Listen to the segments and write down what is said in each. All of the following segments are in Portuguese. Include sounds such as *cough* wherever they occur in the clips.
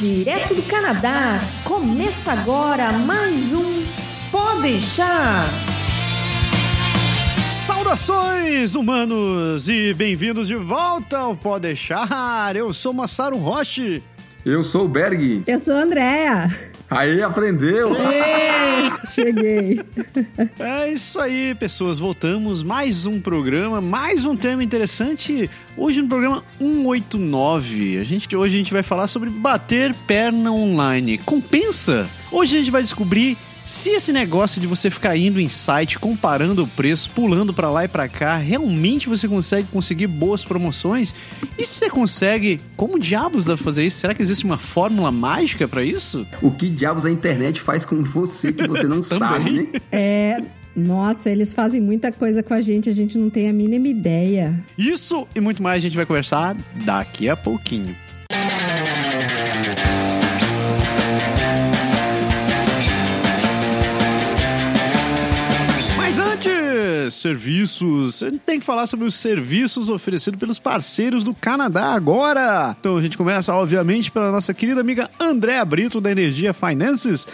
Direto do Canadá, começa agora mais um Pode deixar. Saudações, humanos, e bem-vindos de volta ao Pode deixar. Eu sou Massaro Roche. Eu sou o Berg. Eu sou a Andréa. Aí, aprendeu! Ei, cheguei. É isso aí, pessoas. Voltamos. Mais um programa, mais um tema interessante. Hoje no programa 189. A gente, hoje a gente vai falar sobre bater perna online. Compensa? Hoje a gente vai descobrir se esse negócio de você ficar indo em site, comparando o preço, pulando para lá e para cá, realmente você consegue conseguir boas promoções? E se você consegue, como diabos dá pra fazer isso? Será que existe uma fórmula mágica para isso? O que diabos a internet faz com você que você não *laughs* sabe, né? É. Nossa, eles fazem muita coisa com a gente, a gente não tem a mínima ideia. Isso e muito mais a gente vai conversar daqui a pouquinho. Serviços. A gente tem que falar sobre os serviços oferecidos pelos parceiros do Canadá agora. Então a gente começa, obviamente, pela nossa querida amiga Andréa Brito, da Energia Finances.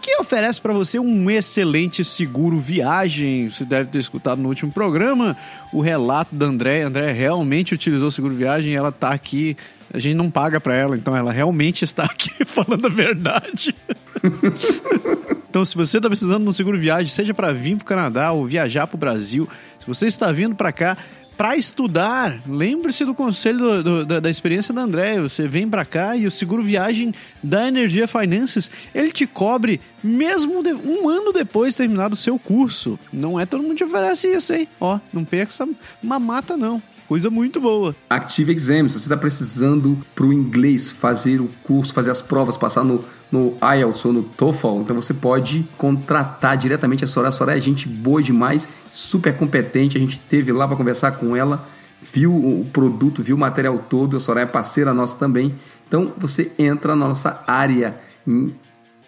Que oferece para você um excelente seguro viagem. Você deve ter escutado no último programa o relato da André. André realmente utilizou o seguro viagem e ela tá aqui a gente não paga pra ela, então ela realmente está *laughs* aqui falando a verdade. *laughs* então, se você está precisando de um seguro viagem, seja para vir para o Canadá ou viajar para o Brasil, se você está vindo para cá para estudar, lembre-se do conselho do- do- da, da experiência da André. Você vem para cá e o seguro viagem da Energia Finances ele te cobre mesmo de- um ano depois de terminado o seu curso. Não é todo mundo que oferece isso, hein? Ó, não perca essa mamata, não. Coisa muito boa. Active Exam, se você está precisando para o inglês fazer o curso, fazer as provas, passar no, no IELTS ou no TOEFL, então você pode contratar diretamente a Soraya. A Soraya é gente boa demais, super competente. A gente teve lá para conversar com ela, viu o produto, viu o material todo. A Soraya é parceira nossa também. Então você entra na nossa área em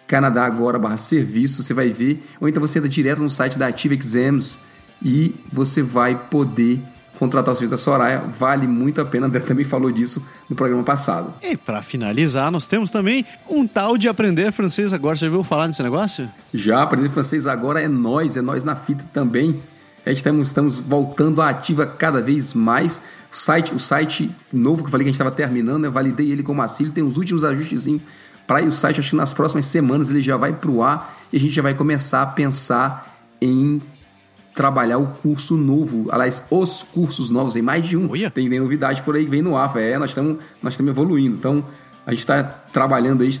Canadá agora barra serviço, você vai ver, ou então você entra direto no site da Active Exams e você vai poder contratar o serviço da Soraya, vale muito a pena, a André também falou disso no programa passado. E para finalizar, nós temos também um tal de aprender francês agora. Já ouviu falar nesse negócio? Já aprender francês agora é nós, é nós na fita também. A gente estamos, estamos voltando à ativa cada vez mais. O site, o site novo que eu falei que a gente estava terminando, eu validei ele com o Marcílio, tem os últimos ajustezinhos para ir o site, acho que nas próximas semanas ele já vai para o ar e a gente já vai começar a pensar em trabalhar o curso novo, aliás, os cursos novos, tem mais de um. Tem, tem novidade por aí que vem no ar, é, nós estamos nós estamos evoluindo. Então, a gente está trabalhando aí,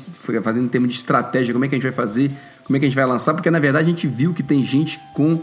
fazendo em termos de estratégia, como é que a gente vai fazer, como é que a gente vai lançar, porque na verdade a gente viu que tem gente com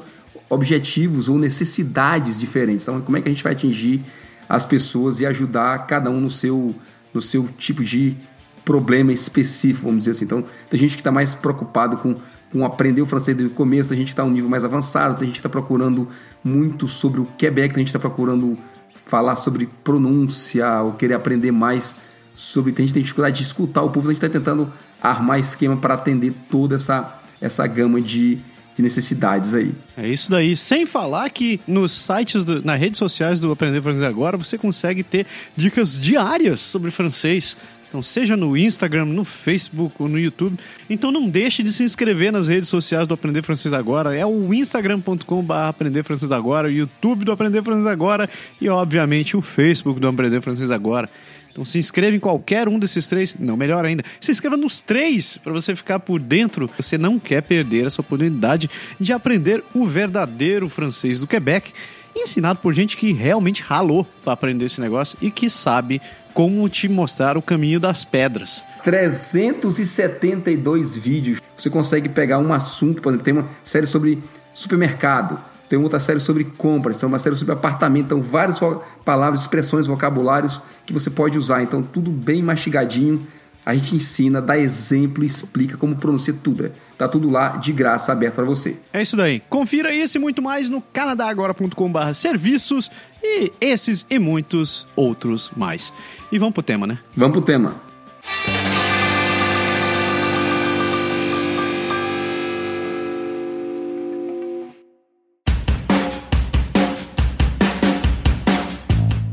objetivos ou necessidades diferentes. Então, como é que a gente vai atingir as pessoas e ajudar cada um no seu, no seu tipo de problema específico, vamos dizer assim. Então, tem gente que está mais preocupado com, com aprender o francês desde o começo, tem gente está um nível mais avançado, tem gente está procurando muito sobre o Quebec, tem gente está procurando falar sobre pronúncia ou querer aprender mais sobre. Tem gente tem dificuldade de escutar o povo, a gente está tentando armar esquema para atender toda essa, essa gama de, de necessidades aí. É isso daí. Sem falar que nos sites, do, nas redes sociais do Aprender Francês Agora, você consegue ter dicas diárias sobre francês. Então, seja no Instagram, no Facebook ou no YouTube. Então, não deixe de se inscrever nas redes sociais do Aprender Francês Agora. É o instagram.com.br Aprender Francês Agora, o YouTube do Aprender Francês Agora e, obviamente, o Facebook do Aprender Francês Agora. Então se inscreva em qualquer um desses três, não, melhor ainda, se inscreva nos três para você ficar por dentro. Você não quer perder essa oportunidade de aprender o verdadeiro francês do Quebec, ensinado por gente que realmente ralou para aprender esse negócio e que sabe como te mostrar o caminho das pedras. 372 vídeos. Você consegue pegar um assunto, por exemplo, tem uma série sobre supermercado, tem outra série sobre compras, tem uma série sobre apartamento, então várias palavras, expressões, vocabulários que você pode usar. Então tudo bem mastigadinho. A gente ensina, dá exemplo, explica como pronuncia tudo. Tá tudo lá de graça, aberto para você. É isso daí. Confira isso e muito mais no canadagora.com.br serviços e esses e muitos outros mais. E vamos pro tema, né? Vamos pro tema.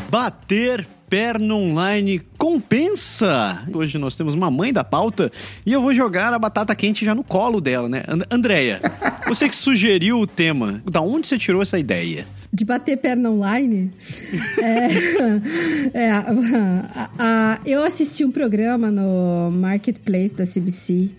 Bater perna online compensa? Hoje nós temos uma mãe da pauta e eu vou jogar a batata quente já no colo dela, né? And Andréia, você que sugeriu o tema, da onde você tirou essa ideia? De bater perna online? *laughs* é, é, a, a, eu assisti um programa no Marketplace da CBC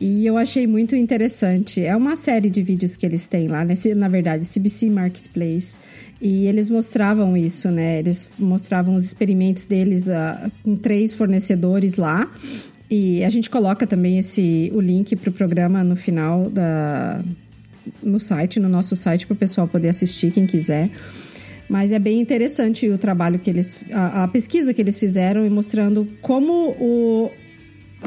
e eu achei muito interessante. É uma série de vídeos que eles têm lá, né? na verdade, CBC Marketplace. E eles mostravam isso, né? Eles mostravam os experimentos deles uh, com três fornecedores lá. E a gente coloca também esse, o link para o programa no final da, no site, no nosso site, para o pessoal poder assistir, quem quiser. Mas é bem interessante o trabalho que eles. A, a pesquisa que eles fizeram e mostrando como o,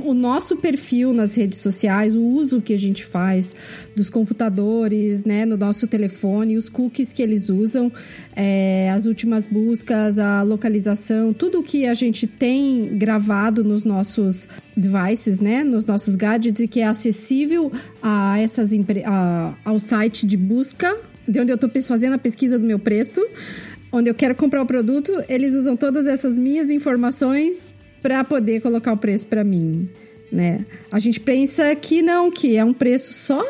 o nosso perfil nas redes sociais, o uso que a gente faz dos computadores, né, no nosso telefone, os cookies que eles usam, é, as últimas buscas, a localização, tudo que a gente tem gravado nos nossos devices, né, nos nossos gadgets e que é acessível a essas a, ao site de busca, de onde eu estou fazendo a pesquisa do meu preço, onde eu quero comprar o produto, eles usam todas essas minhas informações para poder colocar o preço para mim, né? A gente pensa que não, que é um preço só,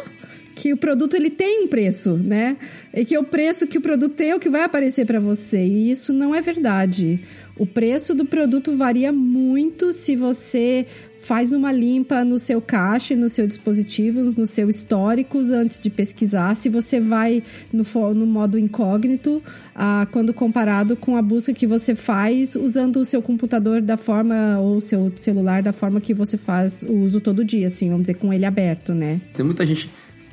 que o produto ele tem um preço, né? E que o preço que o produto tem é o que vai aparecer para você. E isso não é verdade. O preço do produto varia muito se você faz uma limpa no seu caixa, no seu dispositivo, no seu históricos antes de pesquisar. Se você vai no, no modo incógnito, ah, quando comparado com a busca que você faz usando o seu computador da forma ou seu celular da forma que você faz o uso todo dia, assim, vamos dizer, com ele aberto, né? Tem muita gente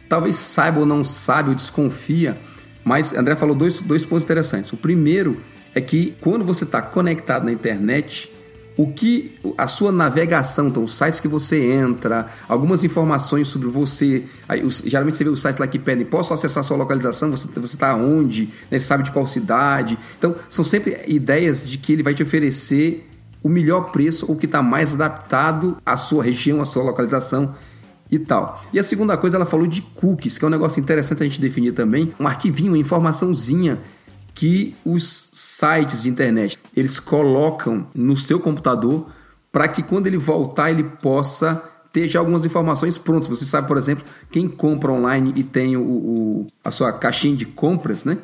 talvez saiba ou não sabe ou desconfia, mas André falou dois, dois pontos interessantes. O primeiro é que quando você está conectado na internet, o que a sua navegação, então os sites que você entra, algumas informações sobre você, aí, os, geralmente você vê os sites lá que pedem, posso acessar sua localização, você está onde, né, sabe de qual cidade. Então, são sempre ideias de que ele vai te oferecer o melhor preço ou que está mais adaptado à sua região, à sua localização e tal. E a segunda coisa, ela falou de cookies, que é um negócio interessante a gente definir também, um arquivinho, uma informaçãozinha que os sites de internet eles colocam no seu computador para que quando ele voltar ele possa ter já algumas informações prontas. Você sabe, por exemplo, quem compra online e tem o, o a sua caixinha de compras, né?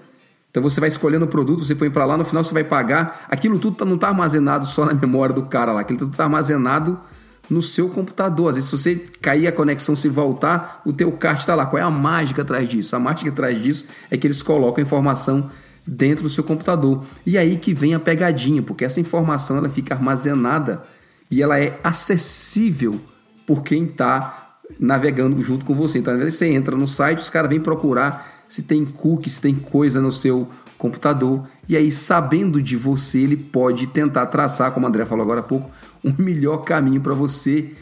Então você vai escolhendo o produto, você põe para lá, no final você vai pagar. Aquilo tudo tá, não está armazenado só na *laughs* memória do cara lá, aquilo tudo está armazenado no seu computador. Às vezes, se você cair a conexão, se voltar, o teu cart está lá. Qual é a mágica atrás disso? A mágica atrás disso é que eles colocam a informação dentro do seu computador. E aí que vem a pegadinha, porque essa informação ela fica armazenada e ela é acessível por quem está navegando junto com você. Então, você entra no site, os caras vêm procurar se tem cookie, se tem coisa no seu computador. E aí, sabendo de você, ele pode tentar traçar, como o André falou agora há pouco, um melhor caminho para você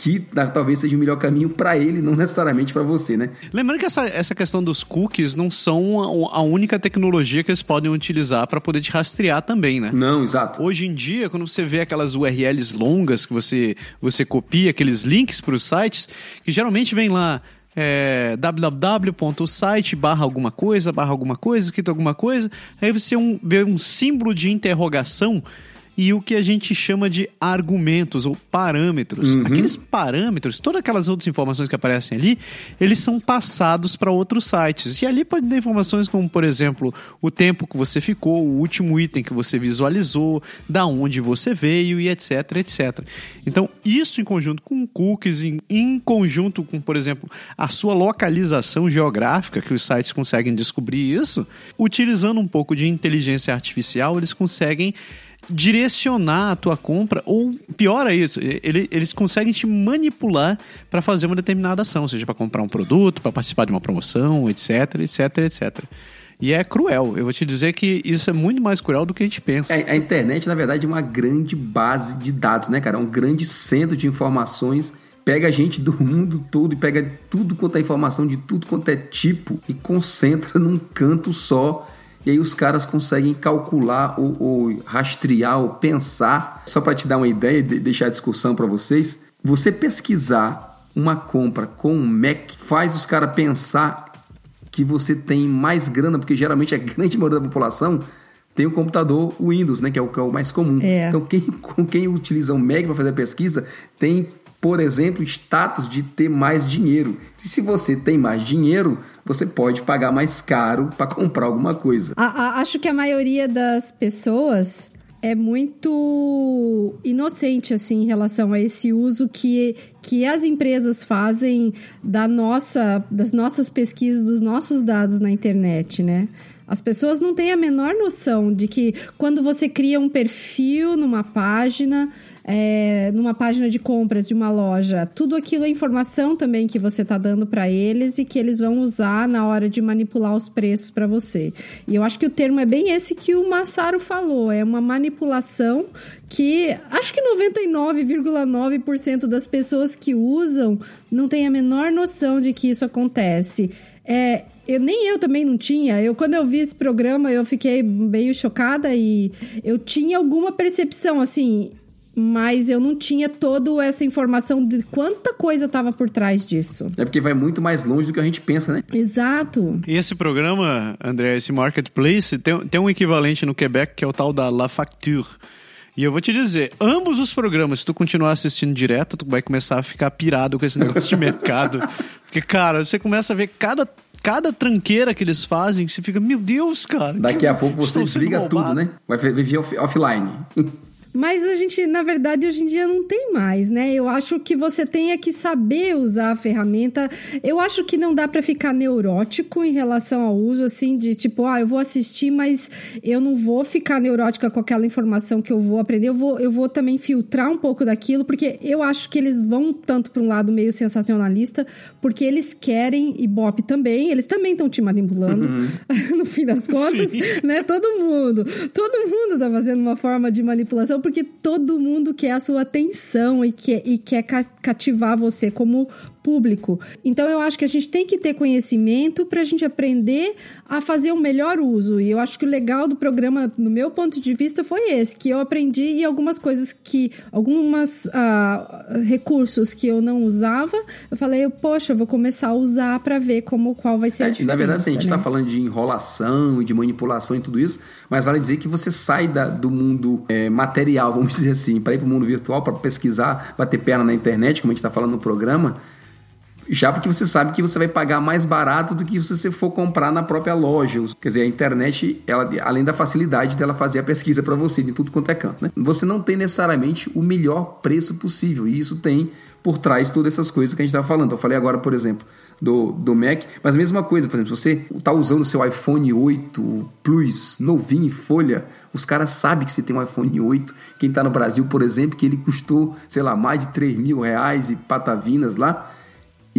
que talvez seja o melhor caminho para ele, não necessariamente para você, né? Lembrando que essa, essa questão dos cookies não são a, única tecnologia que eles podem utilizar para poder te rastrear também, né? Não, exato. Hoje em dia, quando você vê aquelas URLs longas que você, você copia, aqueles links para os sites, que geralmente vem lá é, www.site barra alguma coisa, barra alguma coisa, escrito alguma coisa, aí você um, vê um símbolo de interrogação e o que a gente chama de argumentos ou parâmetros. Uhum. Aqueles parâmetros, todas aquelas outras informações que aparecem ali, eles são passados para outros sites. E ali pode ter informações como, por exemplo, o tempo que você ficou, o último item que você visualizou, da onde você veio e etc, etc. Então, isso em conjunto com cookies, em, em conjunto com, por exemplo, a sua localização geográfica, que os sites conseguem descobrir isso, utilizando um pouco de inteligência artificial, eles conseguem direcionar a tua compra, ou pior é isso, ele, eles conseguem te manipular para fazer uma determinada ação, seja para comprar um produto, para participar de uma promoção, etc, etc, etc. E é cruel. Eu vou te dizer que isso é muito mais cruel do que a gente pensa. É, a internet, na verdade, é uma grande base de dados, né, cara? É um grande centro de informações. Pega a gente do mundo todo e pega tudo quanto é informação de tudo quanto é tipo e concentra *laughs* num canto só e aí os caras conseguem calcular ou, ou rastrear ou pensar. Só para te dar uma ideia e deixar a discussão para vocês, você pesquisar uma compra com um Mac faz os caras pensar que você tem mais grana, porque geralmente a *laughs* grande maioria da população tem o computador Windows, né? Que é o, que é o mais comum. É. Então, quem, quem utiliza o Mac para fazer a pesquisa tem, por exemplo, status de ter mais dinheiro. E se você tem mais dinheiro, você pode pagar mais caro para comprar alguma coisa. A, a, acho que a maioria das pessoas é muito inocente assim em relação a esse uso que, que as empresas fazem da nossa, das nossas pesquisas, dos nossos dados na internet, né? As pessoas não têm a menor noção de que quando você cria um perfil numa página, é, numa página de compras de uma loja, tudo aquilo é informação também que você está dando para eles e que eles vão usar na hora de manipular os preços para você. E eu acho que o termo é bem esse que o Massaro falou: é uma manipulação que acho que 99,9% das pessoas que usam não tem a menor noção de que isso acontece. É, eu, nem eu também não tinha. Eu, quando eu vi esse programa, eu fiquei meio chocada e eu tinha alguma percepção, assim, mas eu não tinha toda essa informação de quanta coisa estava por trás disso. É porque vai muito mais longe do que a gente pensa, né? Exato. E esse programa, André, esse Marketplace, tem, tem um equivalente no Quebec que é o tal da La Facture. E eu vou te dizer, ambos os programas, se tu continuar assistindo direto, tu vai começar a ficar pirado com esse *laughs* negócio de mercado. Porque, cara, você começa a ver cada cada tranqueira que eles fazem, você fica, meu Deus, cara. Daqui a pouco você desliga tudo, né? Vai viver off offline. Mas a gente, na verdade, hoje em dia não tem mais, né? Eu acho que você tenha que saber usar a ferramenta. Eu acho que não dá para ficar neurótico em relação ao uso, assim, de tipo, ah, eu vou assistir, mas eu não vou ficar neurótica com aquela informação que eu vou aprender. Eu vou, eu vou também filtrar um pouco daquilo, porque eu acho que eles vão tanto para um lado meio sensacionalista, porque eles querem, e Bop também, eles também estão te manipulando, uhum. *laughs* no fim das *laughs* contas, Sim. né? Todo mundo, todo mundo tá fazendo uma forma de manipulação porque todo mundo quer a sua atenção e quer, e quer cativar você como público. Então eu acho que a gente tem que ter conhecimento para a gente aprender a fazer o um melhor uso. E eu acho que o legal do programa, no meu ponto de vista, foi esse, que eu aprendi e algumas coisas que, algumas uh, recursos que eu não usava, eu falei, poxa, eu vou começar a usar para ver como qual vai ser é, a diferença. Na verdade, assim, a gente está né? falando de enrolação e de manipulação e tudo isso, mas vale dizer que você sai da, do mundo é, material, vamos *laughs* dizer assim, para ir para o mundo virtual, para pesquisar, bater perna na internet, como a gente está falando no programa já porque você sabe que você vai pagar mais barato do que se você for comprar na própria loja. Quer dizer, a internet, ela, além da facilidade dela fazer a pesquisa para você de tudo quanto é canto, né? Você não tem necessariamente o melhor preço possível, e isso tem por trás todas essas coisas que a gente estava falando. Eu falei agora, por exemplo, do, do Mac, mas a mesma coisa, por exemplo, você está usando o seu iPhone 8 Plus novinho em folha, os caras sabem que você tem um iPhone 8. Quem está no Brasil, por exemplo, que ele custou, sei lá, mais de 3 mil reais e patavinas lá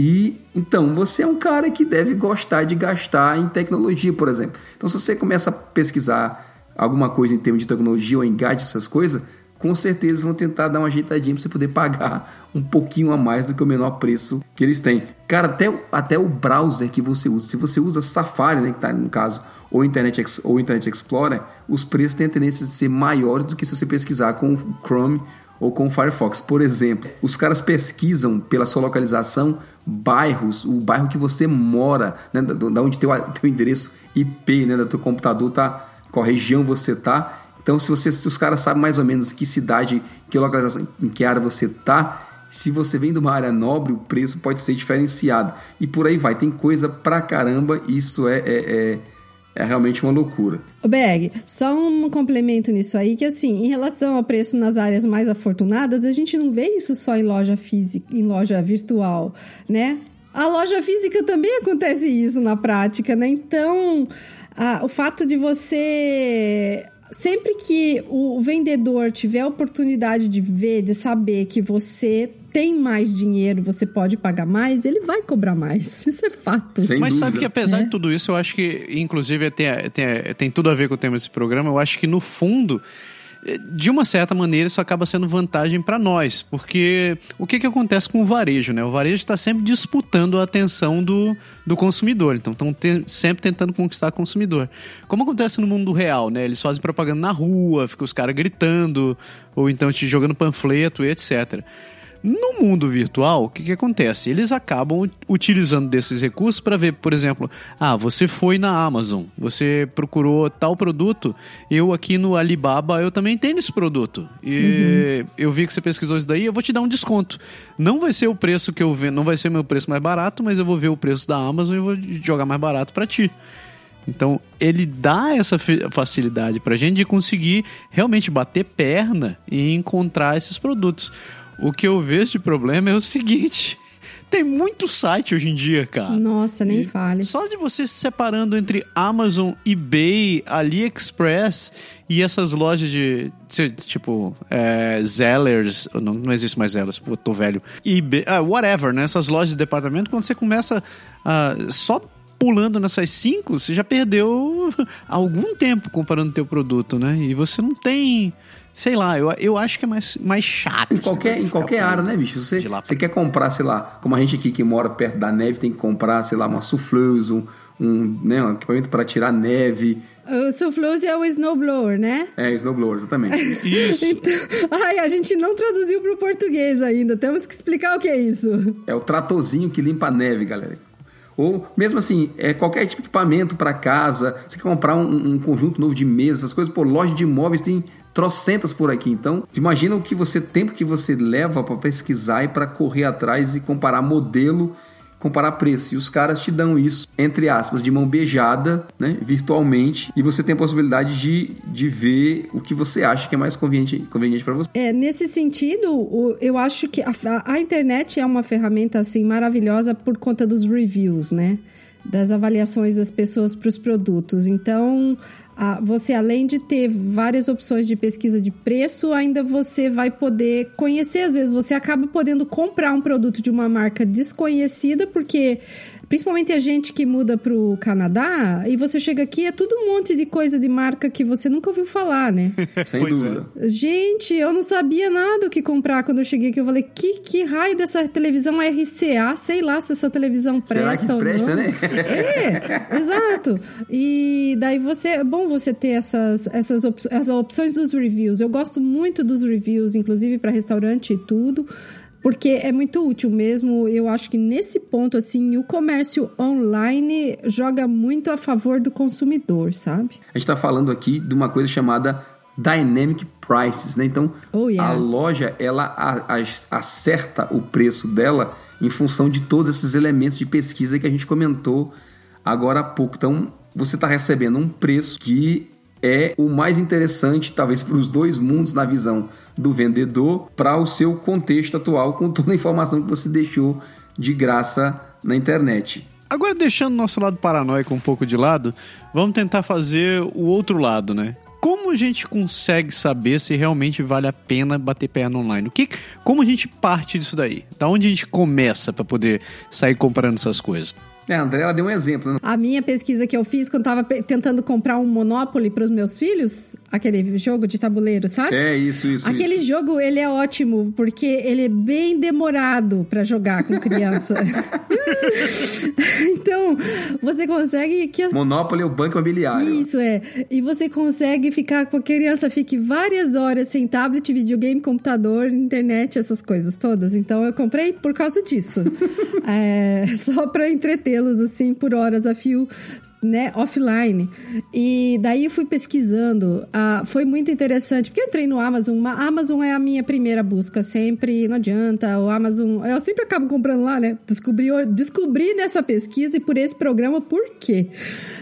e então você é um cara que deve gostar de gastar em tecnologia, por exemplo. Então, se você começa a pesquisar alguma coisa em termos de tecnologia ou engate essas coisas, com certeza vão tentar dar uma ajeitadinha para você poder pagar um pouquinho a mais do que o menor preço que eles têm. Cara, até, até o browser que você usa, se você usa Safari, né, que está no caso, ou Internet, ou Internet Explorer, os preços têm a tendência de ser maiores do que se você pesquisar com o Chrome ou com o Firefox. Por exemplo, os caras pesquisam pela sua localização bairros, o bairro que você mora, né, da, onde teu, teu endereço IP, né, do teu computador tá, qual região você tá. Então, se, você, se os caras sabem mais ou menos que cidade, que localização, em que área você tá, se você vem de uma área nobre, o preço pode ser diferenciado. E por aí vai, tem coisa pra caramba, isso é, é, é é realmente uma loucura. O Berg, só um complemento nisso aí, que assim, em relação ao preço nas áreas mais afortunadas, a gente não vê isso só em loja física, em loja virtual, né? A loja física também acontece isso na prática, né? Então, a, o fato de você sempre que o vendedor tiver a oportunidade de ver, de saber que você tem mais dinheiro, você pode pagar mais, ele vai cobrar mais. *laughs* Isso é fato. Sem Mas dúvida. sabe que apesar é. de tudo isso, eu acho que, inclusive, tem, tem, tem tudo a ver com o tema desse programa, eu acho que no fundo de uma certa maneira, isso acaba sendo vantagem para nós, porque o que, que acontece com o varejo? Né? O varejo está sempre disputando a atenção do, do consumidor, então estão te, sempre tentando conquistar o consumidor. Como acontece no mundo real, né? Eles fazem propaganda na rua, ficam os caras gritando, ou então te jogando panfleto e etc. No mundo virtual, o que, que acontece? Eles acabam utilizando desses recursos para ver, por exemplo, ah, você foi na Amazon, você procurou tal produto, eu aqui no Alibaba eu também tenho esse produto. E uhum. eu vi que você pesquisou isso daí, eu vou te dar um desconto. Não vai ser o preço que eu vendo, não vai ser meu preço mais barato, mas eu vou ver o preço da Amazon e vou jogar mais barato para ti. Então, ele dá essa facilidade pra gente de conseguir realmente bater perna e encontrar esses produtos. O que eu vejo de problema é o seguinte: tem muito site hoje em dia, cara. Nossa, nem e fale. Só de você se separando entre Amazon, eBay, AliExpress e essas lojas de. Tipo, é, Zellers. Não, não existe mais Zellers, pô, tô velho. eBay, uh, whatever, né? Essas lojas de departamento, quando você começa a. só pulando nessas cinco, você já perdeu *laughs* algum tempo comparando teu produto, né? E você não tem Sei lá, eu, eu acho que é mais, mais chato. Em qualquer, em qualquer área, né, bicho? Você, você quer comprar, sei lá, como a gente aqui que mora perto da neve tem que comprar, sei lá, uma souffleuse, um, um, né, um equipamento para tirar neve. O souffleuse é o snowblower, né? É, snowblower, exatamente. *laughs* Isso. então, ai, a gente não traduziu para o português ainda. Temos que explicar o que é isso. É o tratorzinho que limpa a neve, galera. Ou mesmo assim, é qualquer tipo de equipamento para casa, você quer comprar um, um, conjunto novo de mesas, essas coisas, por loja de imóveis tem trocentas por aqui. Então, imagina o que você tempo que você leva para pesquisar e para correr atrás e comparar modelo, comparar preço. E os caras te dão isso, entre aspas, de mão beijada, né, virtualmente, e você tem a possibilidade de, de ver o que você acha que é mais conveniente, conveniente para você. É, nesse sentido, eu acho que a, a internet é uma ferramenta assim maravilhosa por conta dos reviews, né? Das avaliações das pessoas para os produtos. Então, você além de ter várias opções de pesquisa de preço, ainda você vai poder conhecer, às vezes você acaba podendo comprar um produto de uma marca desconhecida, porque Principalmente a gente que muda pro Canadá e você chega aqui, é tudo um monte de coisa de marca que você nunca ouviu falar, né? *laughs* Sem pois dúvida. É. Gente, eu não sabia nada o que comprar quando eu cheguei aqui. Eu falei, que, que raio dessa televisão RCA? Sei lá se essa televisão presta Será que presta, não. né? É, exato. E daí você, é bom você ter essas, essas, op essas opções dos reviews. Eu gosto muito dos reviews, inclusive para restaurante e tudo porque é muito útil mesmo. Eu acho que nesse ponto, assim, o comércio online joga muito a favor do consumidor, sabe? A gente está falando aqui de uma coisa chamada Dynamic Prices, né? Então, oh, yeah. a loja, ela acerta o preço dela em função de todos esses elementos de pesquisa que a gente comentou agora há pouco. Então, você está recebendo um preço que é o mais interessante, talvez, para os dois mundos na visão do vendedor para o seu contexto atual, com toda a informação que você deixou de graça na internet. Agora, deixando nosso lado paranoico um pouco de lado, vamos tentar fazer o outro lado, né? Como a gente consegue saber se realmente vale a pena bater perna online? O que, como a gente parte disso daí? Da onde a gente começa para poder sair comprando essas coisas? É, a André, ela deu um exemplo. Né? A minha pesquisa que eu fiz quando estava tentando comprar um Monopoly para os meus filhos, aquele jogo de tabuleiro, sabe? É, isso, isso. Aquele isso. jogo, ele é ótimo, porque ele é bem demorado para jogar com criança. *laughs* então, você consegue que... Monopoly é o banco imobiliário. Isso, é. E você consegue ficar com a criança, fique várias horas sem tablet, videogame, computador, internet, essas coisas todas. Então, eu comprei por causa disso. *laughs* é, só para entreter assim por horas a fio, né, offline. E daí fui pesquisando. Ah, foi muito interessante, porque eu entrei no Amazon. A Amazon é a minha primeira busca sempre, não adianta. O Amazon, eu sempre acabo comprando lá, né? Descobri, descobri nessa pesquisa e por esse programa por quê,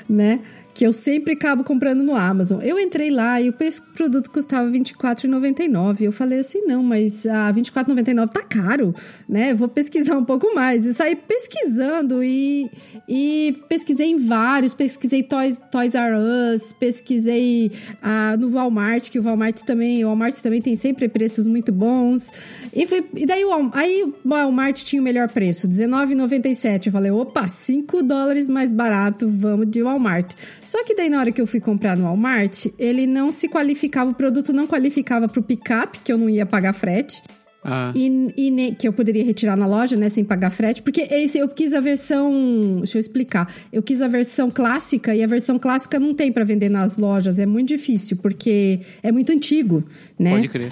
né? Que eu sempre acabo comprando no Amazon. Eu entrei lá e o produto custava R$24,99. Eu falei assim, não, mas a R$24,99 tá caro, né? Vou pesquisar um pouco mais. E saí pesquisando e, e pesquisei em vários. Pesquisei Toys, Toys R Us, pesquisei ah, no Walmart, que o Walmart também, o Walmart também tem sempre preços muito bons. E, foi, e daí o, aí o Walmart tinha o melhor preço, R$19,97. Eu falei, opa, 5 dólares mais barato, vamos de Walmart. Só que daí na hora que eu fui comprar no Walmart, ele não se qualificava, o produto não qualificava para o picape, que eu não ia pagar frete. Ah. E, e ne, que eu poderia retirar na loja, né, sem pagar frete, porque esse eu quis a versão. Deixa eu explicar. Eu quis a versão clássica e a versão clássica não tem para vender nas lojas, é muito difícil, porque é muito antigo, né? Pode crer.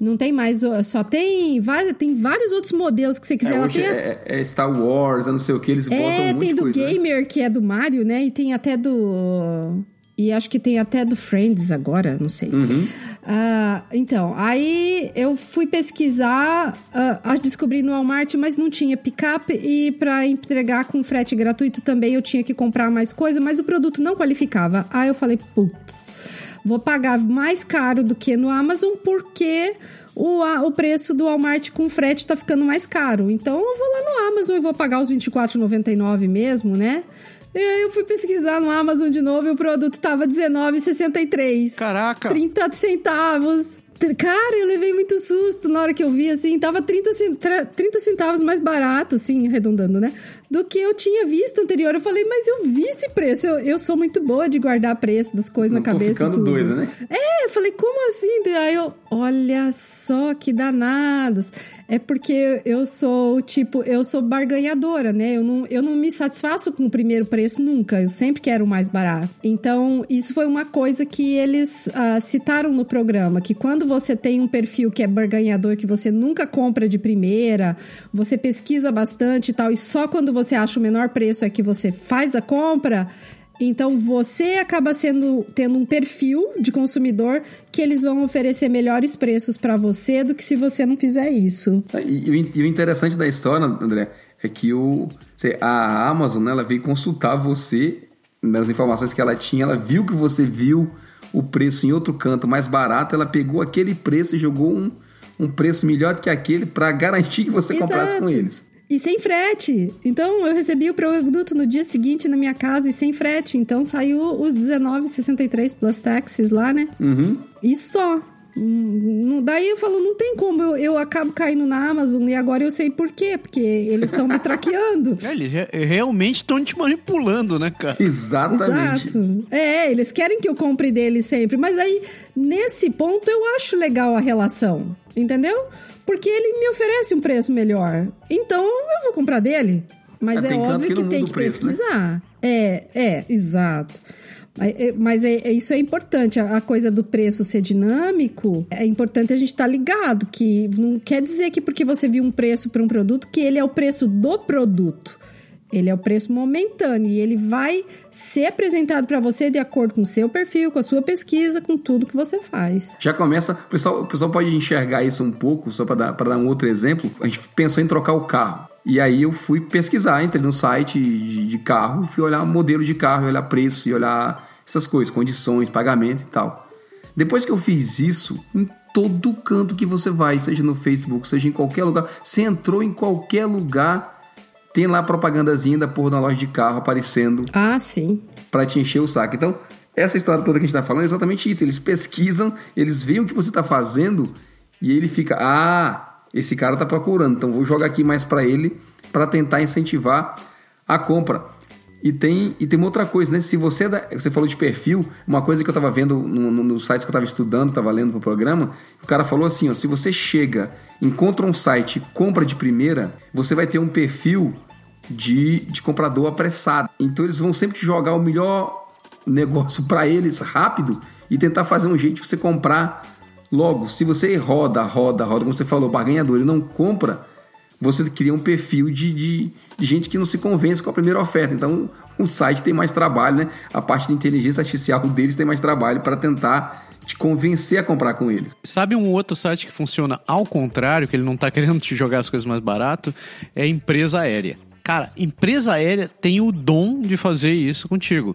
Não tem mais, só tem, tem vários outros modelos que você quiser. É, Ela tem a... é, é, Star Wars, é não sei o que, eles botam É, um tem do coisa, Gamer, né? que é do Mario, né? E tem até do... E acho que tem até do Friends agora, não sei. Uhum. Uh, então, aí eu fui pesquisar, uh, descobri no Walmart, mas não tinha picape e para entregar com frete gratuito também eu tinha que comprar mais coisa, mas o produto não qualificava. Aí eu falei, putz, vou pagar mais caro do que no Amazon porque o, a, o preço do Walmart com frete tá ficando mais caro. Então eu vou lá no Amazon e vou pagar os R$24,99 mesmo, né? E aí eu fui pesquisar no Amazon de novo e o produto tava R$19,63. Caraca! 30 centavos. Cara, eu levei muito susto na hora que eu vi, assim, tava 30, 30 centavos mais barato, assim, arredondando, né? Do que eu tinha visto anterior. Eu falei, mas eu vi esse preço. Eu, eu sou muito boa de guardar preço das coisas Não na cabeça. ficando tudo. doida, né? É, eu falei, como assim? Aí eu, olha só que danados. É porque eu sou, tipo, eu sou barganhadora, né? Eu não, eu não me satisfaço com o primeiro preço nunca. Eu sempre quero o mais barato. Então, isso foi uma coisa que eles uh, citaram no programa: que quando você tem um perfil que é barganhador, que você nunca compra de primeira, você pesquisa bastante e tal, e só quando você acha o menor preço é que você faz a compra. Então você acaba sendo tendo um perfil de consumidor que eles vão oferecer melhores preços para você do que se você não fizer isso. E, e, o interessante da história, André, é que o, a Amazon né, ela veio consultar você nas informações que ela tinha, ela viu que você viu o preço em outro canto mais barato, ela pegou aquele preço e jogou um, um preço melhor do que aquele para garantir que você Exato. comprasse com eles. E sem frete. Então eu recebi o produto no dia seguinte na minha casa e sem frete. Então saiu os 19,63 plus taxes lá, né? Uhum. E só. Daí eu falo, não tem como, eu, eu acabo caindo na Amazon e agora eu sei por quê, porque eles estão me traqueando. *laughs* É, eles realmente estão te manipulando, né, cara? Exatamente. Exato. É, eles querem que eu compre deles sempre, mas aí, nesse ponto, eu acho legal a relação, entendeu? Porque ele me oferece um preço melhor. Então, eu vou comprar dele. Mas é, é óbvio que, que tem que preço, pesquisar. Né? É, é, exato. Mas é, é, isso é importante, a, a, coisa do preço ser dinâmico, é importante a gente estar tá ligado, que não quer dizer que porque você viu um preço para um produto, que ele é o preço do produto. Ele é o preço momentâneo e ele vai ser apresentado para você de acordo com o seu perfil, com a sua pesquisa, com tudo que você faz. Já começa, o pessoal, o pessoal pode enxergar isso um pouco, só para dar, dar um outro exemplo. A gente pensou em trocar o carro. E aí eu fui pesquisar, entrei no site de, de carro, fui olhar modelo de carro, olhar preço e olhar essas coisas, condições, pagamento e tal. Depois que eu fiz isso, em todo canto que você vai, seja no Facebook, seja em qualquer lugar, você entrou em qualquer lugar, tem lá propagandazinha da porra da loja de carro aparecendo. Ah, sim. Pra te encher o saco. Então, essa história toda que a gente tá falando é exatamente isso. Eles pesquisam, eles veem o que você tá fazendo e ele fica, ah, esse cara tá procurando, então vou jogar aqui mais para ele para tentar incentivar a compra. E tem, e tem uma outra coisa, né? Se você é da, você falou de perfil, uma coisa que eu estava vendo no, no, no site que eu estava estudando, estava lendo pro programa, o cara falou assim: ó, se você chega, encontra um site, compra de primeira, você vai ter um perfil de, de comprador apressado. Então eles vão sempre te jogar o melhor negócio para eles rápido e tentar fazer um jeito de você comprar logo. Se você roda, roda, roda, como você falou, barganhador e não compra, você cria um perfil de, de, de, gente que não se convence com a primeira oferta. Então, o site tem mais trabalho, né? A parte de inteligência artificial deles tem mais trabalho para tentar te convencer a comprar com eles. Sabe um outro site que funciona ao contrário, que ele não está querendo te jogar as coisas mais barato? É empresa aérea. Cara, empresa aérea tem o dom de fazer isso contigo.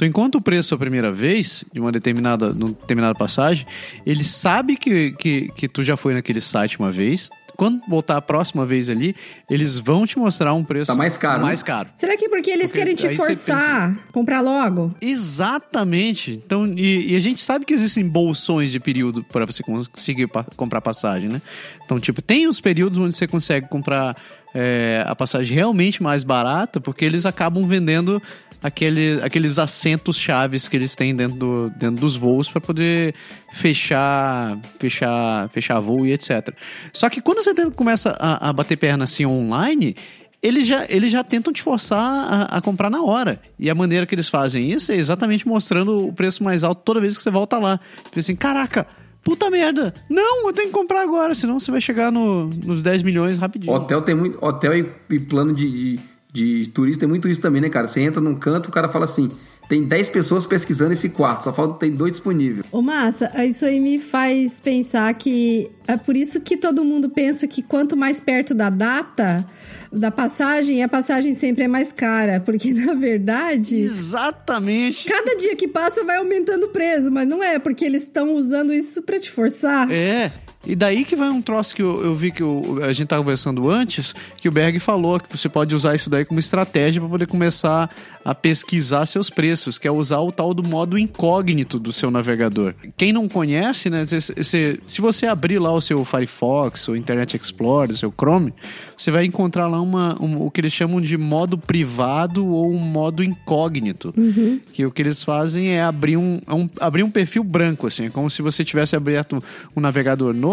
Então, enquanto o preço a primeira vez, de uma determinada, numa determinada passagem, ele sabe que, que, que tu já foi naquele site uma vez, quando voltar a próxima vez ali, eles vão te mostrar um preço tá mais caro. Mais caro. Será que é porque eles porque querem te forçar a comprar logo? Exatamente. Então, e, e, a gente sabe que existem bolsões de período para você conseguir pa comprar passagem, né? Então, tipo, tem os períodos onde você consegue comprar é, a passagem realmente mais barata, porque eles acabam vendendo aquele, aqueles assentos chaves que eles têm dentro, do, dentro dos voos para poder fechar, fechar, fechar voo e etc. Só que quando você começa a, a bater perna assim online, eles já, eles já tentam te forçar a, a, comprar na hora. E a maneira que eles fazem isso é exatamente mostrando o preço mais alto toda vez que você volta lá. Tipo assim, caraca, puta merda, não, eu tenho que comprar agora, senão você vai chegar no, nos 10 milhões rapidinho. Hotel tem muito. Hotel e, e plano de, de, turista tem muito isso também, né, cara? Você entra num canto, o cara fala assim. Tem 10 pessoas pesquisando esse quarto, só falta tem dois disponíveis. Ô, Massa, isso aí me faz pensar que é por isso que todo mundo pensa que quanto mais perto da data da passagem, a passagem sempre é mais cara, porque *laughs* na verdade. Exatamente. Cada dia que passa vai aumentando o preço, mas não é, porque eles estão usando isso para te forçar. É. E daí que vai um troço que eu, eu vi que eu, a gente tava conversando antes, que o Berg falou que você pode usar isso daí como estratégia para poder começar a pesquisar seus preços, que é usar o tal do modo incógnito do seu navegador. Quem não conhece, né, se, se você abrir lá o seu Firefox, o Internet Explorer, o seu Chrome, você vai encontrar lá uma, um, o que eles chamam de modo privado ou um modo incógnito. Uhum. Que o que eles fazem é abrir um, é um, abrir um perfil branco, assim, é como se você tivesse aberto um navegador novo,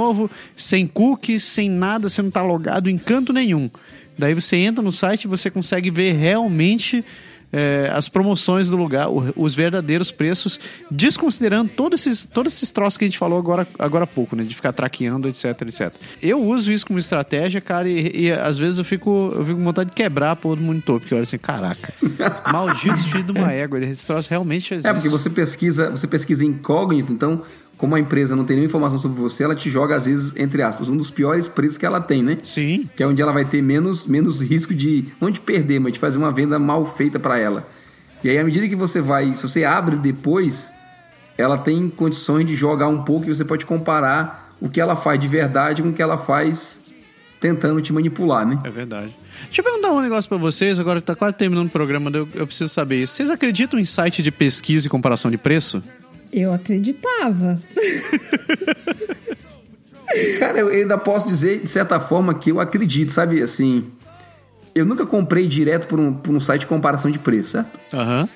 sem cookies, sem nada, você não está logado em canto nenhum. Daí você entra no site e você consegue ver realmente é, as promoções do lugar, os verdadeiros preços, desconsiderando todos esses, todos esses troços que a gente falou agora, agora há pouco, né? De ficar traqueando, etc, etc. Eu uso isso como estratégia, cara, e, e às vezes eu fico, eu fico com vontade de quebrar porra do monitor, porque eu olho assim, caraca, *laughs* maldito filho de uma égua, esse troço realmente existe. É, porque você pesquisa, você pesquisa incógnito, então como a empresa não tem nenhuma informação sobre você, ela te joga, às vezes, entre aspas, um dos piores preços que ela tem, né? Sim. Que é onde ela vai ter menos, menos risco de, não de perder, mas de fazer uma venda mal feita para ela. E aí, à medida que você vai, se você abre depois, ela tem condições de jogar um pouco e você pode comparar o que ela faz de verdade com o que ela faz tentando te manipular, né? É verdade. Deixa eu perguntar um negócio para vocês, agora que tá quase terminando o programa, eu, eu preciso saber isso. Vocês acreditam em site de pesquisa e comparação de preço? Eu acreditava. *laughs* Cara, eu ainda posso dizer, de certa forma, que eu acredito, sabe? Assim, eu nunca comprei direto por um, por um site de comparação de preço, certo? Aham. Uhum.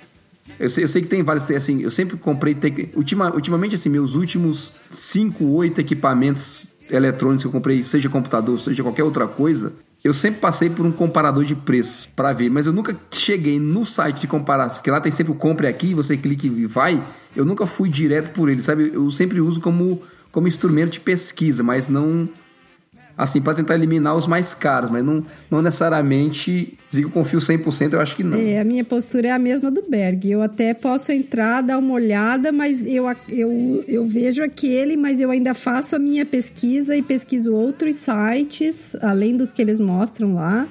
Eu sei, eu sei que tem vários, assim, eu sempre comprei, ultima, ultimamente, assim, meus últimos 5, 8 equipamentos eletrônicos que eu comprei, seja computador, seja qualquer outra coisa, eu sempre passei por um comparador de preços para ver, mas eu nunca cheguei no site de comparação, que lá tem sempre o compre aqui, você clica e vai, eu nunca fui direto por ele, sabe? Eu sempre uso como, como instrumento de pesquisa, mas não assim, para tentar eliminar os mais caros, mas não, não necessariamente dizer que eu confio 100%, eu acho que não. É, a minha postura é a mesma do Berg. Eu até posso entrar, dar uma olhada, mas eu, eu, eu vejo aquele, mas eu ainda faço a minha pesquisa e pesquiso outros sites, além dos que eles mostram lá.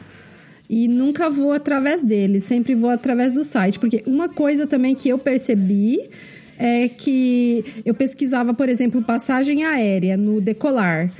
E nunca vou através deles, sempre vou através do site. Porque uma coisa também que eu percebi é que eu pesquisava, por exemplo, passagem aérea no decolar.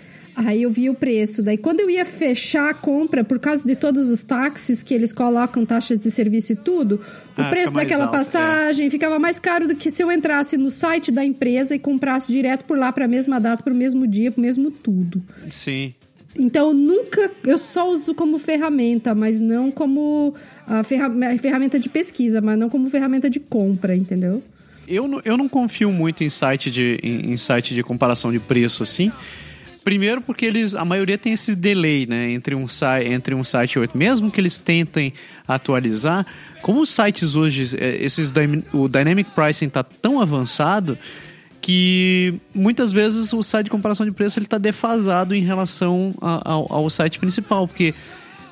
Aí eu vi o preço. Daí, quando eu ia fechar a compra, por causa de todos os táxis que eles colocam, taxas de serviço e tudo, o ah, preço daquela alto, passagem é. ficava mais caro do que se eu entrasse no site da empresa e comprasse direto por lá para a mesma data, para o mesmo dia, para o mesmo tudo. Sim. Então, nunca. Eu só uso como ferramenta, mas não como a ferramenta de pesquisa, mas não como ferramenta de compra, entendeu? Eu não, eu não confio muito em site de, em, em site de comparação de preço assim. Primeiro porque eles, a maioria tem esse delay, né, entre um, entre um site e outro. Mesmo que eles tentem atualizar, como os sites hoje, é, esses, o Dynamic Pricing está tão avançado que muitas vezes o site de comparação de preço ele está defasado em relação ao, ao site principal, porque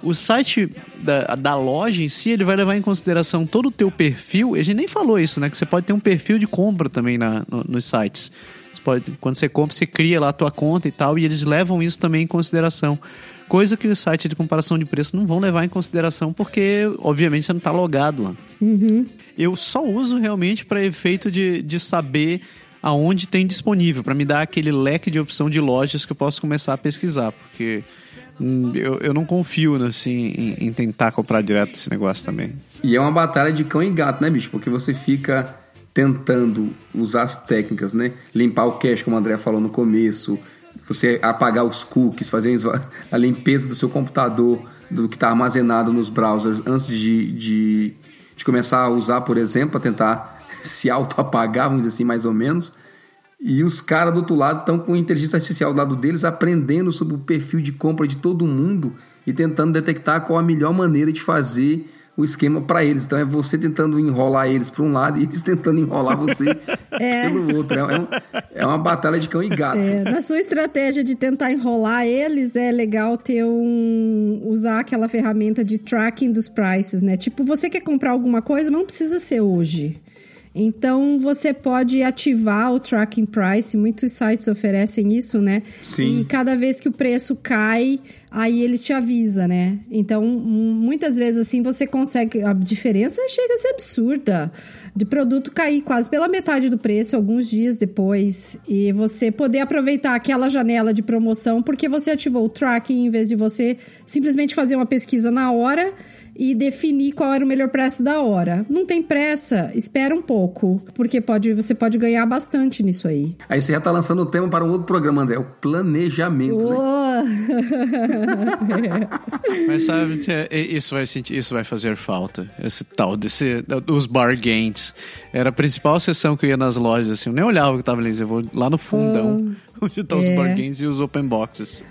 o site da, da, loja em si, ele vai levar em consideração todo o teu perfil. A gente nem falou isso, né? Que você pode ter um perfil de compra também na, no, nos sites. Pode, quando você compra, você cria lá a tua conta e tal, e eles levam isso também em consideração. Coisa que os sites de comparação de preço não vão levar em consideração, porque, obviamente, você não está logado lá. Uhum. Eu só uso realmente para efeito de, de saber aonde tem disponível, para me dar aquele leque de opção de lojas que eu posso começar a pesquisar, porque hum, eu, eu não confio assim, em, em tentar comprar direto esse negócio também. E é uma batalha de cão e gato, né, bicho? Porque você fica tentando usar as técnicas, né? Limpar o cache, como o André falou no começo, você apagar os cookies, fazer a *laughs* limpeza do seu computador, do que está armazenado nos browsers antes de, de, de, começar a usar, por exemplo, para tentar *laughs* se auto-apagar, vamos dizer assim, mais ou menos. E os caras do outro lado estão com inteligência artificial do lado deles, aprendendo sobre o perfil de compra de todo mundo e tentando detectar qual a melhor maneira de fazer o esquema para eles. Então é você tentando enrolar eles para um lado e eles tentando enrolar você *laughs* é. pelo outro. É, um, é, uma batalha de cão e gato. É, na sua estratégia de tentar enrolar eles, é legal ter um. usar aquela ferramenta de tracking dos prices, né? Tipo, você quer comprar alguma coisa, mas não precisa ser hoje. Então você pode ativar o tracking price, muitos sites oferecem isso, né? Sim. E cada vez que o preço cai, aí ele te avisa, né? Então, muitas vezes assim você consegue. A diferença chega a ser absurda. De produto cair quase pela metade do preço alguns dias depois. E você poder aproveitar aquela janela de promoção porque você ativou o tracking em vez de você simplesmente fazer uma pesquisa na hora e definir qual era o melhor preço da hora. Não tem pressa, espera um pouco, porque pode, você pode ganhar bastante nisso aí. Aí você já tá lançando o tema para um outro programa, André, o planejamento, oh. né? *laughs* Mas sabe, isso vai, sentir, isso vai fazer falta. Esse tal desse, os bargains. Era a principal sessão que eu ia nas lojas, assim, eu nem olhava o que tava ali, eu vou lá no fundão, oh. *laughs* onde estão é. os bargains e os open boxes.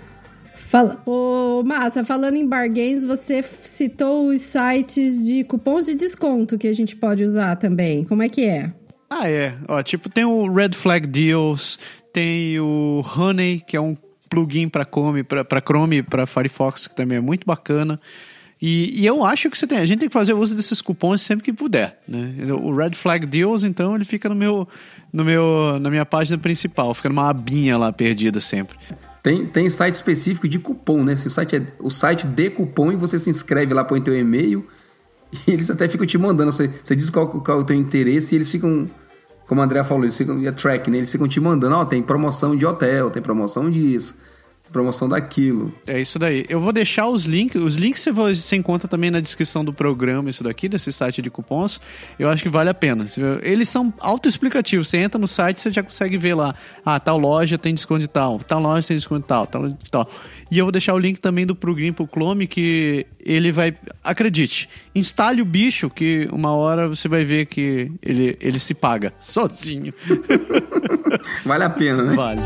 Fala... Ô, Massa, falando em bargains, você citou os sites de cupons de desconto que a gente pode usar também. Como é que é? Ah, é. Ó, tipo, tem o Red Flag Deals, tem o Honey, que é um plugin para Chrome, para Chrome, para Firefox, que também é muito bacana. E, e, eu acho que você tem, a gente tem que fazer uso desses cupons sempre que puder, né? O Red Flag Deals, então, ele fica no meu, no meu, na minha página principal, fica numa abinha lá perdida sempre. Tem, tem site específico de cupom, né? Se o site é o site de cupom e você se inscreve lá, põe teu e-mail *laughs* e eles até ficam te mandando. Você, você diz qual, qual é o teu interesse e eles ficam, como o André falou, eles ficam, é track, né? Eles ficam te mandando, ó, oh, tem promoção de hotel, tem promoção disso promoção daquilo. É isso daí. Eu vou deixar os links. Os links você, encontra também na descrição do programa, isso daqui, desse site de cupons. Eu acho que vale a pena. Eles são autoexplicativos. Você entra no site, você já consegue ver lá. Ah, tal loja tem desconto de tal, tal loja tem desconto de tal, tal loja de tal. E eu vou deixar o link também do Progrim pro Clone, que ele vai. Acredite, instale o bicho, que uma hora você vai ver que ele, ele se paga sozinho. *laughs* vale a pena, né? Vale.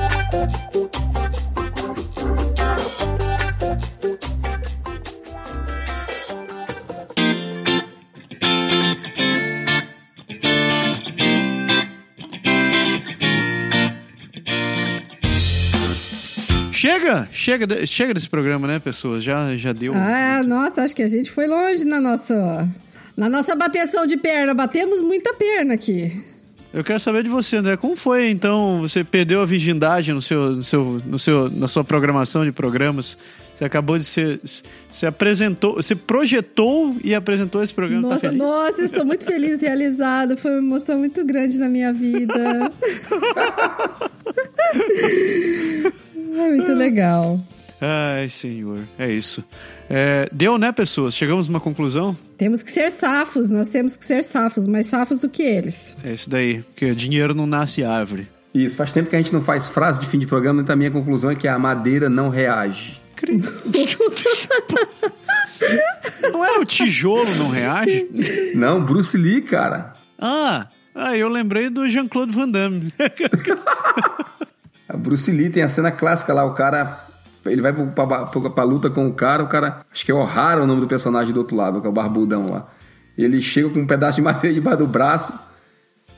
Chega, chega, chega desse programa, né, pessoas? Já, já deu. Ah, muito... nossa, acho que a gente foi longe na nossa, na nossa bateção de perna. Batemos muita perna aqui. Eu quero saber de você, André. Como foi, então, você perdeu a virgindade no seu, no seu, no seu, na sua programação de programas? Você acabou de ser. Você apresentou, você projetou e apresentou esse programa. Tá nossa, tá nossa, estou muito feliz, realizado. Foi uma emoção muito grande na minha vida. *laughs* É muito legal. Ai, senhor, é isso. É, deu, né, pessoas? Chegamos numa conclusão? Temos que ser safos, nós temos que ser safos, mais safos do que eles. É isso daí, porque dinheiro não nasce árvore. Isso, faz tempo que a gente não faz frase de fim de programa, então a minha conclusão é que a madeira não reage. *laughs* não era o tijolo não reage? Não, Bruce Lee, cara. Ah, ah eu lembrei do Jean-Claude Van Damme. *laughs* Bruce Lee tem a cena clássica lá, o cara. Ele vai pra, pra, pra, luta com o cara, o cara. Acho que é O'Hara o nome do personagem do outro lado, que é o barbudão lá. Ele chega com um pedaço de *laughs* madeira debaixo do braço,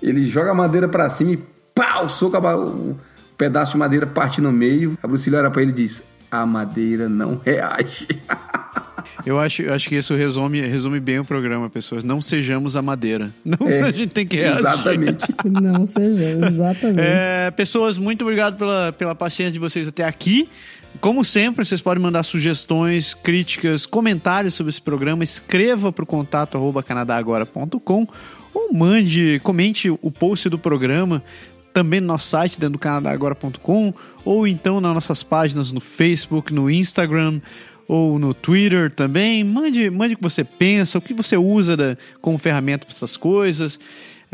ele joga a madeira para cima e pau! Soca o pedaço de madeira parte no meio. A Bruce Lee olha pra ele e diz: A madeira não reage. *laughs* Eu acho, eu acho que isso resume, resume bem o programa, pessoas. Não sejamos a madeira. *laughs* Não, é, a gente tem que reagir. Exatamente. *laughs* Não sejamos, exatamente. É, pessoas, muito obrigado pela, pela paciência de vocês até aqui. Como sempre, vocês podem mandar sugestões, críticas, comentários sobre esse programa. Escreva para o contato arroba canadagora.com ou mande, comente o post do programa também no nosso site, dentro do canadagora.com ou então nas nossas páginas no Facebook, no Instagram ou no Twitter também. Mande, mande o que você pensa, o que você usa da, como ferramenta para essas coisas.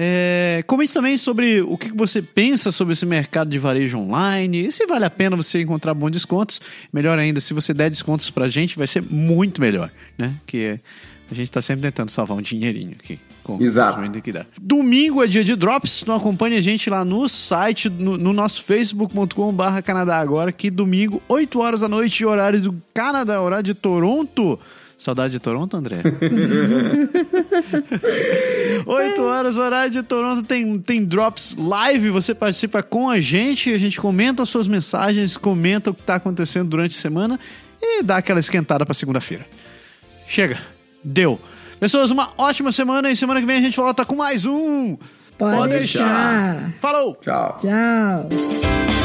É, comente também sobre o que você pensa sobre esse mercado de varejo online e se vale a pena você encontrar bons descontos. Melhor ainda, se você der descontos para a gente, vai ser muito melhor, né? Que a gente está sempre tentando salvar um dinheirinho aqui. Exato. Domingo é dia de drops. Então acompanhe a gente lá no site, no, no nosso facebook.com.br Canadá Agora, que domingo, 8 horas da noite, horário do Canadá, horário de Toronto. Saudade de Toronto, André? *laughs* 8 horas, horário de Toronto, tem, tem Drops Live. Você participa com a gente, a gente comenta suas mensagens, comenta o que está acontecendo durante a semana e dá aquela esquentada para segunda-feira. Chega, deu. Pessoas, uma ótima semana e semana que vem a gente volta com mais um. Pode, deixar. Falou! Tchau. Tchau.